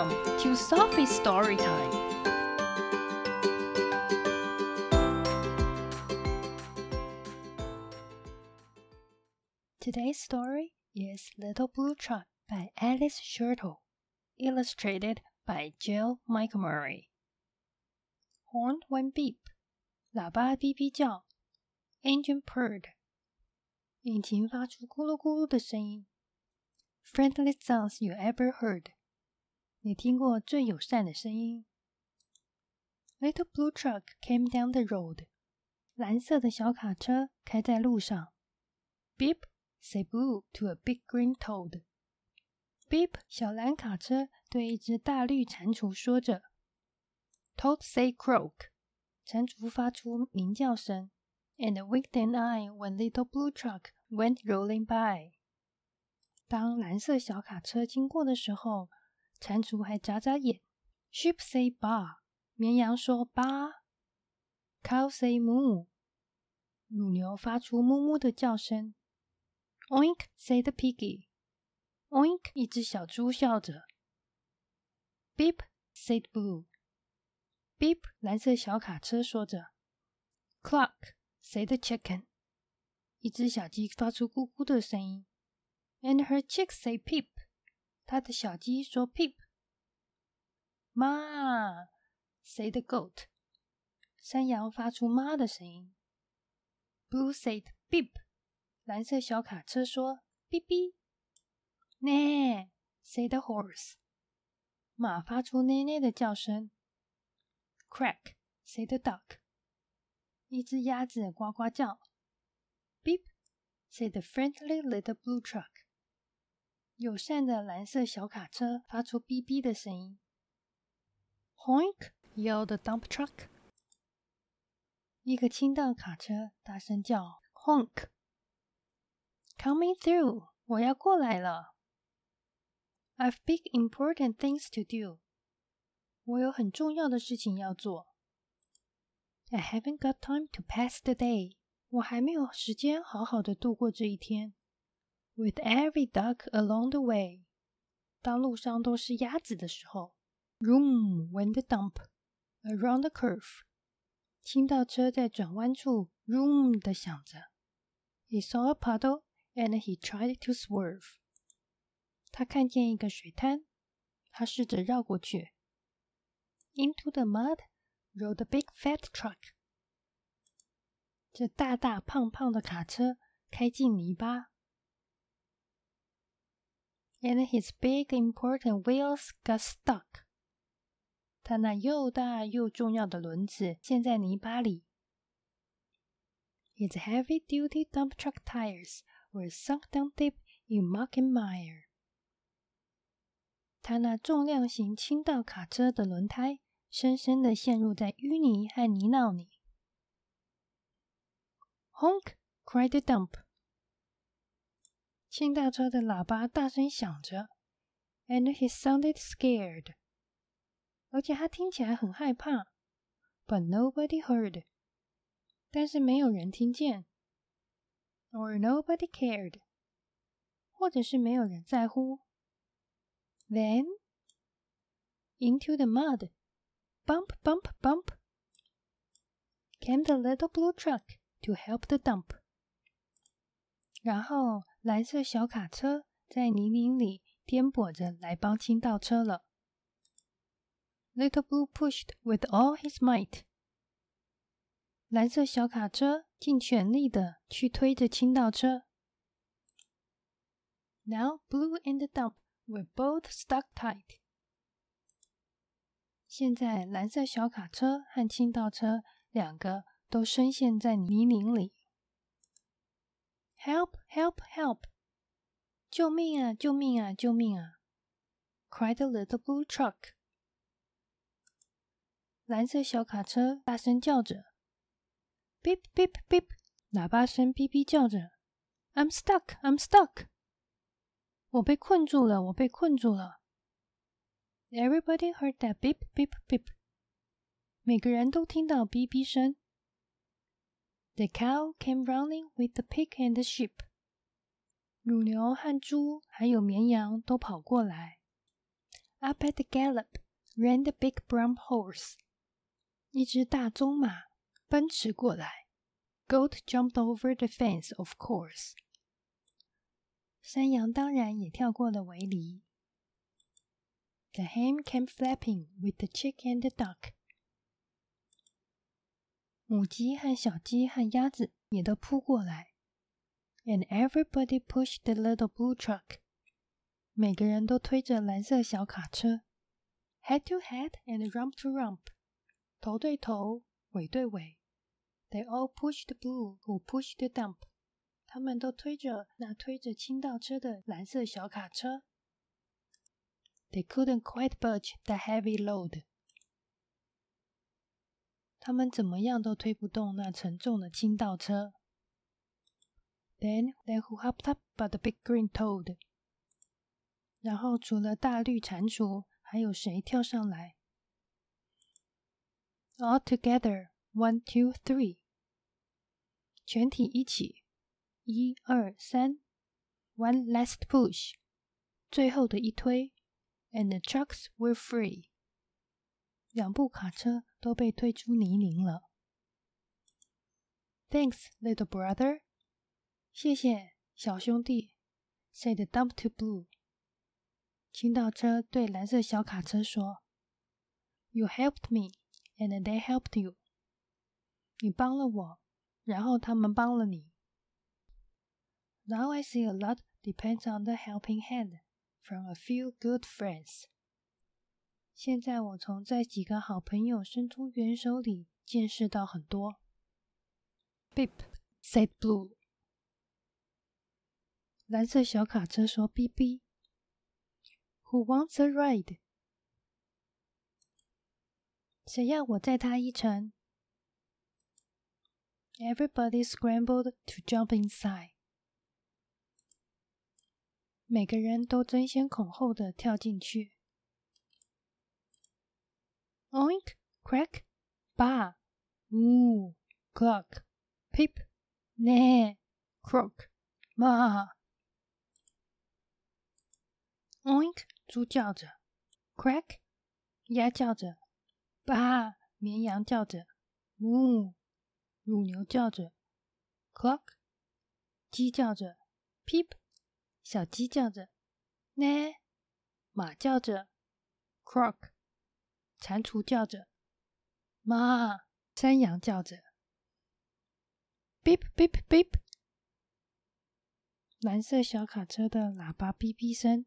Welcome to Sophie's Story Time. Today's story is Little Blue Truck by Alice Schertle, illustrated by Jill McElmurry. Horn went beep, 喇叭哔哔叫，engine Friendly sounds you ever heard。你听过最友善的声音。Little blue truck came down the road，蓝色的小卡车开在路上。Beep say blue to a big green toad。Beep，小蓝卡车对一只大绿蟾蜍说着。Toad say croak，蟾蜍发出鸣叫声。And winked an eye when little blue truck went rolling by。当蓝色小卡车经过的时候，蟾蜍还眨眨眼。Sheep say ba，绵羊说吧。Cow say moo，乳牛发出哞哞的叫声。Oink say the piggy，Oink，一只小猪笑着。Beep said blue，Beep，蓝色小卡车说着。Cluck say the chicken，一只小鸡发出咕咕的声音。And her chicks say peep， 她的小鸡说 peep。妈，say the goat，山羊发出妈的声音。Blue said beep，蓝色小卡车说哔哔。咩，say the horse，马发出咩咩的叫声。Crack，say the duck，一只鸭子呱呱叫。Beep，say the friendly little blue truck。 友善的蓝色小卡车发出哔哔的声音。Honk! yelled a dump truck. 一个倾倒卡车大声叫：“Honk! Coming through! 我要过来了。I've big important things to do. 我有很重要的事情要做。I haven't got time to pass the day. 我还没有时间好好的度过这一天。with every duck along the way，当路上都是鸭子的时候，room went the dump around the curve，倾倒车在转弯处 room 的响着。He saw a puddle and he tried to swerve。他看见一个水滩，他试着绕过去。Into the mud rode a big fat truck。这大大胖胖的卡车开进泥巴。 and his big important wheels got stuck. 他那又大又重要的轮子陷在泥巴里。His heavy-duty dump truck tires were sunk down deep in muck and mire. 他那重量型倾倒卡车的轮胎深深的陷入在淤泥和泥淖里。Honk! cried the dump. 轻大车的喇叭大声响着，and he sounded scared，而且他听起来很害怕。But nobody heard，但是没有人听见，or nobody cared，或者是没有人在乎。Then into the mud, bump, bump, bump, came the little blue truck to help the dump。然后蓝色小卡车在泥泞里颠簸着来帮清道车了。Little Blue pushed with all his might。蓝色小卡车尽全力的去推着清道车。Now Blue and the Dump were both stuck tight。现在蓝色小卡车和清道车两个都深陷在泥泞里。Help! Help! Help! 救命啊！救命啊！救命啊！cried the little blue truck。蓝色小卡车大声叫着，beep beep beep，喇叭声哔哔叫着，I'm stuck! I'm stuck！我被困住了！我被困住了！Everybody heard that beep beep beep。每个人都听到哔哔声。The cow came running with the pig and the sheep. 乳牛和猪还有绵羊都跑过来。Up at the gallop ran the big brown horse. 一只大棕马奔驰过来。Goat jumped over the fence, of course. 山羊当然也跳过了围篱。The hen came flapping with the chick and the duck. 母鸡和小鸡和鸭子也都扑过来。And everybody pushed the little blue truck. 每个人都推着蓝色小卡车。Head to head and rump to rump. 头对头，尾对尾。They all pushed blue who pushed the dump. 他们都推着那推着倾倒车的蓝色小卡车。They couldn't quite budge the heavy load. 他们怎么样都推不动那沉重的倾倒车。 Then they who hopped up but the big green toad. 然后除了大绿蟾蜍，还有谁跳上来？All together, one, two, three. 全体一起。一二三，one last push，最后的一推，and the trucks were free，两部卡车都被推出泥泞了。Thanks, little brother， 谢谢小兄弟。said dump to blue，倾倒车对蓝色小卡车说：“You helped me, and they helped you。你帮了我，然后他们帮了你。” Now I see a lot depends on the helping hand from a few good friends. 现在我从这几个好朋友伸出援手里见识到很多。Beep said Blue. 蓝色小卡车说：“哔哔。” Who wants a ride? 谁要我载他一程？Everybody scrambled to jump inside. 每个人都争先恐后的跳进去。Oink, crack, ba, moo, cluck, pip, ne, croak, ma. Oink，猪叫着；crack，鸭叫着；ba，绵羊叫着；moo，乳牛叫着；Clock，鸡叫着；pip。小鸡叫着，呢；马叫着，croak；蟾蜍叫着，妈；山羊叫着，beep beep beep。蓝色小卡车的喇叭哔哔声。